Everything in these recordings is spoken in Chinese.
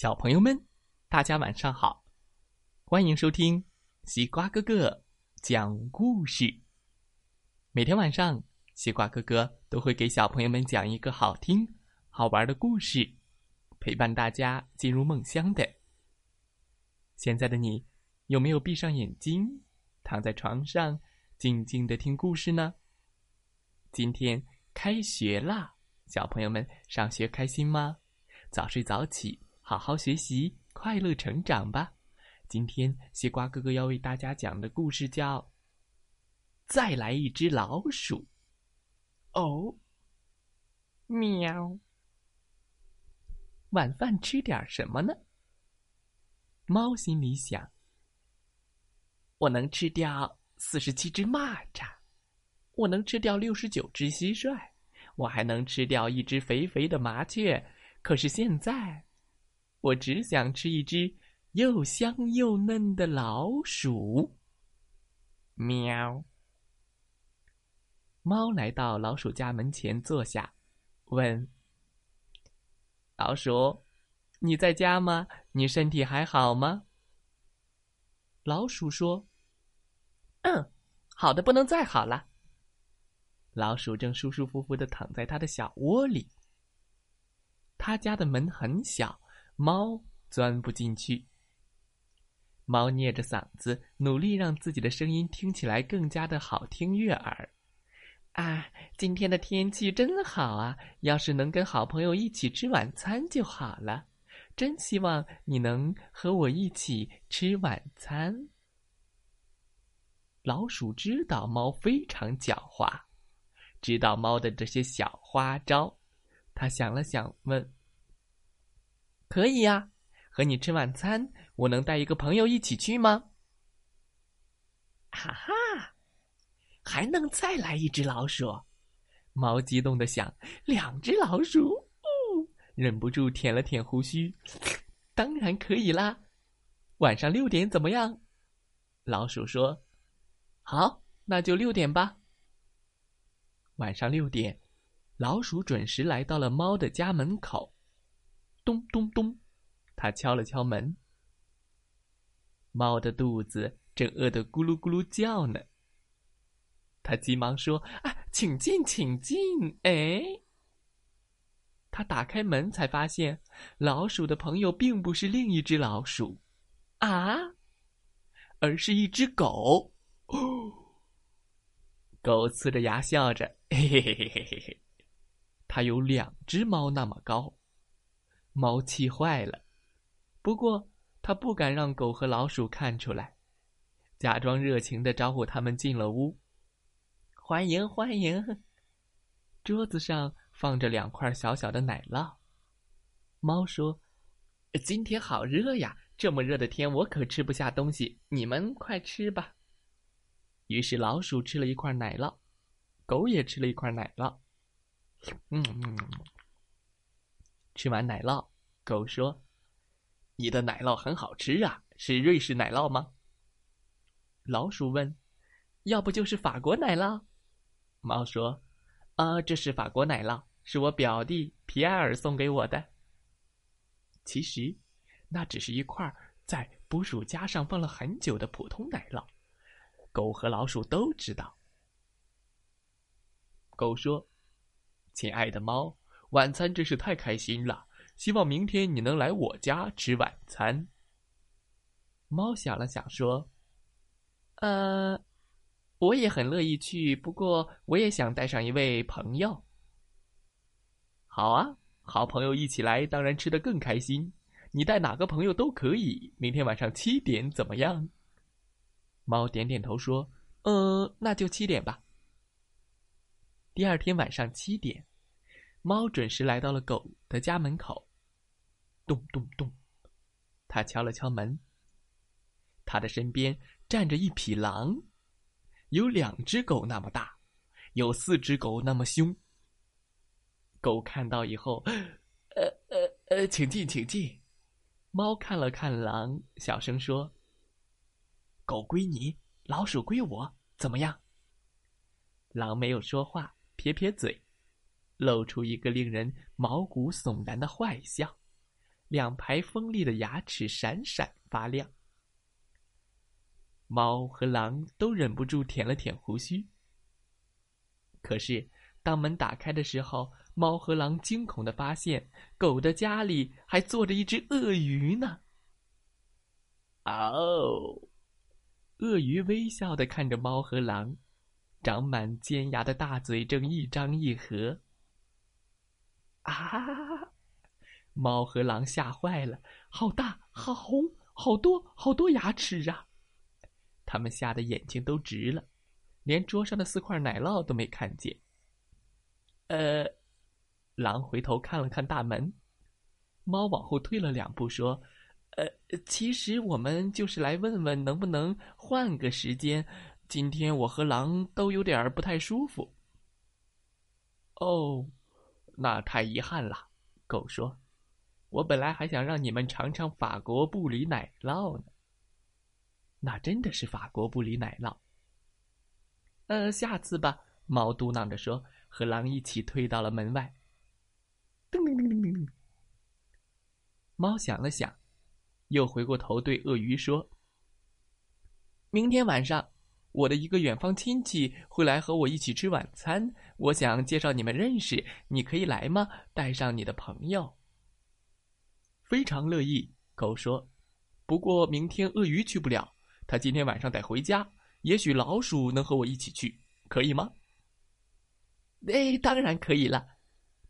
小朋友们，大家晚上好！欢迎收听西瓜哥哥讲故事。每天晚上，西瓜哥哥都会给小朋友们讲一个好听、好玩的故事，陪伴大家进入梦乡的。现在的你，有没有闭上眼睛，躺在床上，静静的听故事呢？今天开学啦，小朋友们上学开心吗？早睡早起。好好学习，快乐成长吧！今天西瓜哥哥要为大家讲的故事叫《再来一只老鼠》。哦，喵！晚饭吃点什么呢？猫心里想：我能吃掉四十七只蚂蚱，我能吃掉六十九只蟋蟀，我还能吃掉一只肥肥的麻雀。可是现在……我只想吃一只又香又嫩的老鼠。喵！猫来到老鼠家门前坐下，问：“老鼠，你在家吗？你身体还好吗？”老鼠说：“嗯，好的不能再好了。”老鼠正舒舒服服的躺在它的小窝里。他家的门很小。猫钻不进去。猫捏着嗓子，努力让自己的声音听起来更加的好听悦耳。啊，今天的天气真好啊！要是能跟好朋友一起吃晚餐就好了。真希望你能和我一起吃晚餐。老鼠知道猫非常狡猾，知道猫的这些小花招，它想了想，问。可以呀，和你吃晚餐，我能带一个朋友一起去吗？哈哈，还能再来一只老鼠？猫激动的想，两只老鼠，哦，忍不住舔了舔胡须。当然可以啦，晚上六点怎么样？老鼠说：“好，那就六点吧。”晚上六点，老鼠准时来到了猫的家门口。咚咚咚，他敲了敲门。猫的肚子正饿得咕噜咕噜叫呢。他急忙说：“啊，请进，请进！”哎，他打开门才发现，老鼠的朋友并不是另一只老鼠，啊，而是一只狗。哦，狗呲着牙笑着，嘿嘿嘿嘿嘿嘿嘿，它有两只猫那么高。猫气坏了，不过他不敢让狗和老鼠看出来，假装热情的招呼他们进了屋。欢迎欢迎！桌子上放着两块小小的奶酪。猫说：“今天好热呀，这么热的天我可吃不下东西，你们快吃吧。”于是老鼠吃了一块奶酪，狗也吃了一块奶酪。嗯嗯。吃完奶酪，狗说：“你的奶酪很好吃啊，是瑞士奶酪吗？”老鼠问：“要不就是法国奶酪？”猫说：“啊，这是法国奶酪，是我表弟皮埃尔送给我的。其实，那只是一块在捕鼠夹上放了很久的普通奶酪。狗和老鼠都知道。”狗说：“亲爱的猫。”晚餐真是太开心了，希望明天你能来我家吃晚餐。猫想了想说：“呃，我也很乐意去，不过我也想带上一位朋友。”好啊，好朋友一起来，当然吃得更开心。你带哪个朋友都可以。明天晚上七点怎么样？猫点点头说：“呃，那就七点吧。”第二天晚上七点。猫准时来到了狗的家门口，咚咚咚，它敲了敲门。他的身边站着一匹狼，有两只狗那么大，有四只狗那么凶。狗看到以后，呃呃呃，请进，请进。猫看了看狼，小声说：“狗归你，老鼠归我，怎么样？”狼没有说话，撇撇嘴。露出一个令人毛骨悚然的坏笑，两排锋利的牙齿闪闪发亮。猫和狼都忍不住舔了舔胡须。可是，当门打开的时候，猫和狼惊恐的发现，狗的家里还坐着一只鳄鱼呢。哦，鳄鱼微笑的看着猫和狼，长满尖牙的大嘴正一张一合。啊！猫和狼吓坏了，好大，好红，好多，好多牙齿啊！他们吓得眼睛都直了，连桌上的四块奶酪都没看见。呃，狼回头看了看大门，猫往后退了两步，说：“呃，其实我们就是来问问，能不能换个时间？今天我和狼都有点不太舒服。”哦，那太遗憾了，狗说。我本来还想让你们尝尝法国布里奶酪呢。那真的是法国布里奶酪。呃，下次吧。猫嘟囔着说，和狼一起退到了门外。噔噔噔噔噔。猫想了想，又回过头对鳄鱼说：“明天晚上，我的一个远方亲戚会来和我一起吃晚餐。我想介绍你们认识，你可以来吗？带上你的朋友。”非常乐意，狗说：“不过明天鳄鱼去不了，他今天晚上得回家。也许老鼠能和我一起去，可以吗？”“哎，当然可以了。”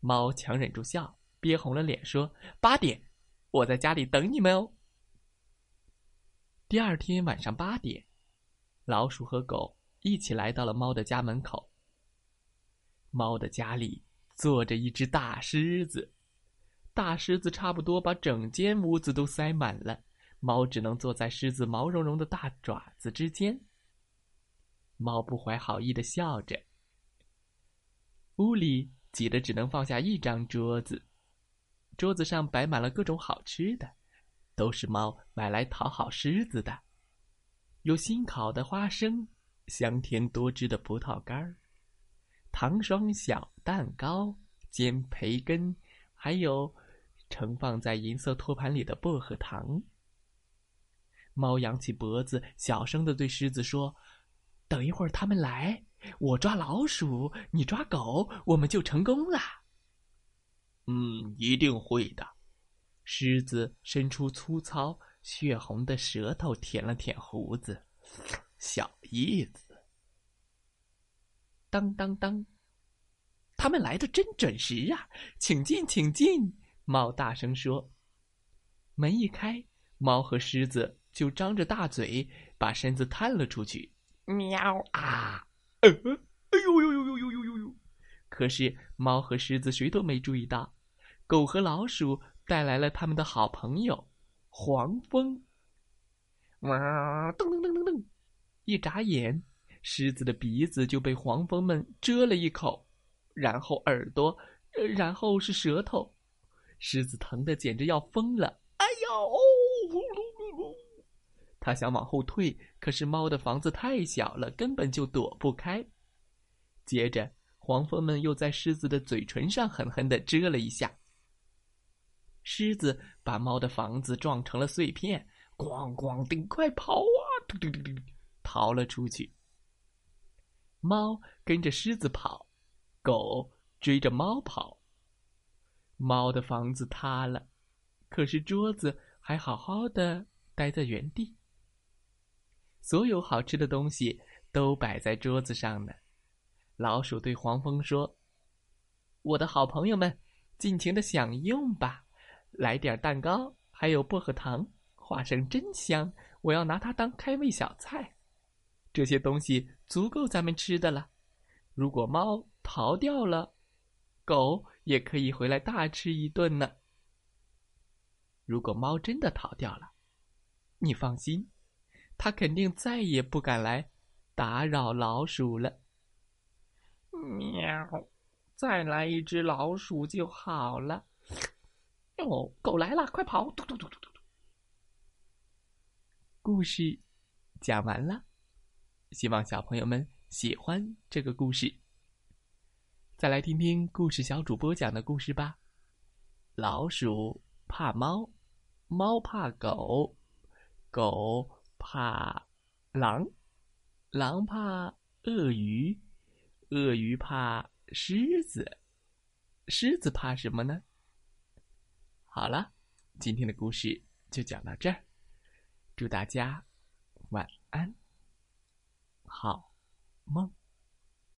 猫强忍住笑，憋红了脸说：“八点，我在家里等你们哦。”第二天晚上八点，老鼠和狗一起来到了猫的家门口。猫的家里坐着一只大狮子。大狮子差不多把整间屋子都塞满了，猫只能坐在狮子毛茸茸的大爪子之间。猫不怀好意的笑着。屋里挤得只能放下一张桌子，桌子上摆满了各种好吃的，都是猫买来讨好狮子的。有新烤的花生，香甜多汁的葡萄干儿，糖霜小蛋糕，煎培根，还有。盛放在银色托盘里的薄荷糖。猫扬起脖子，小声的对狮子说：“等一会儿他们来，我抓老鼠，你抓狗，我们就成功了。”“嗯，一定会的。”狮子伸出粗糙血红的舌头，舔了舔胡子，小意思。当当当，他们来的真准时啊！请进，请进！猫大声说。门一开，猫和狮子就张着大嘴，把身子探了出去。喵啊！呃，哎呦呦呦呦呦呦呦呦！可是猫和狮子谁都没注意到，狗和老鼠带来了他们的好朋友黄蜂。哇！噔噔噔噔噔！一眨眼，狮子的鼻子就被黄蜂们蛰了一口，然后耳朵，然后是舌头。”狮子疼得简直要疯了！哎呦！他想往后退，可是猫的房子太小了，根本就躲不开。接着，黄蜂们又在狮子的嘴唇上狠狠的蛰了一下。狮子把猫的房子撞成了碎片，咣咣叮，快跑啊！嘟嘟嘟嘟，逃了出去。猫跟着狮子跑，狗追着猫跑。猫的房子塌了，可是桌子还好好的待在原地。所有好吃的东西都摆在桌子上呢。老鼠对黄蜂说：“我的好朋友们，尽情的享用吧！来点蛋糕，还有薄荷糖，花生真香，我要拿它当开胃小菜。这些东西足够咱们吃的了。如果猫逃掉了，狗……”也可以回来大吃一顿呢。如果猫真的逃掉了，你放心，它肯定再也不敢来打扰老鼠了。喵，再来一只老鼠就好了。哦，狗来了，快跑！嘟嘟嘟嘟嘟嘟。故事讲完了，希望小朋友们喜欢这个故事。再来听听故事小主播讲的故事吧。老鼠怕猫。猫怕狗，狗怕狼，狼怕鳄鱼，鳄鱼怕狮子，狮子怕什么呢？好了，今天的故事就讲到这儿，祝大家晚安，好梦。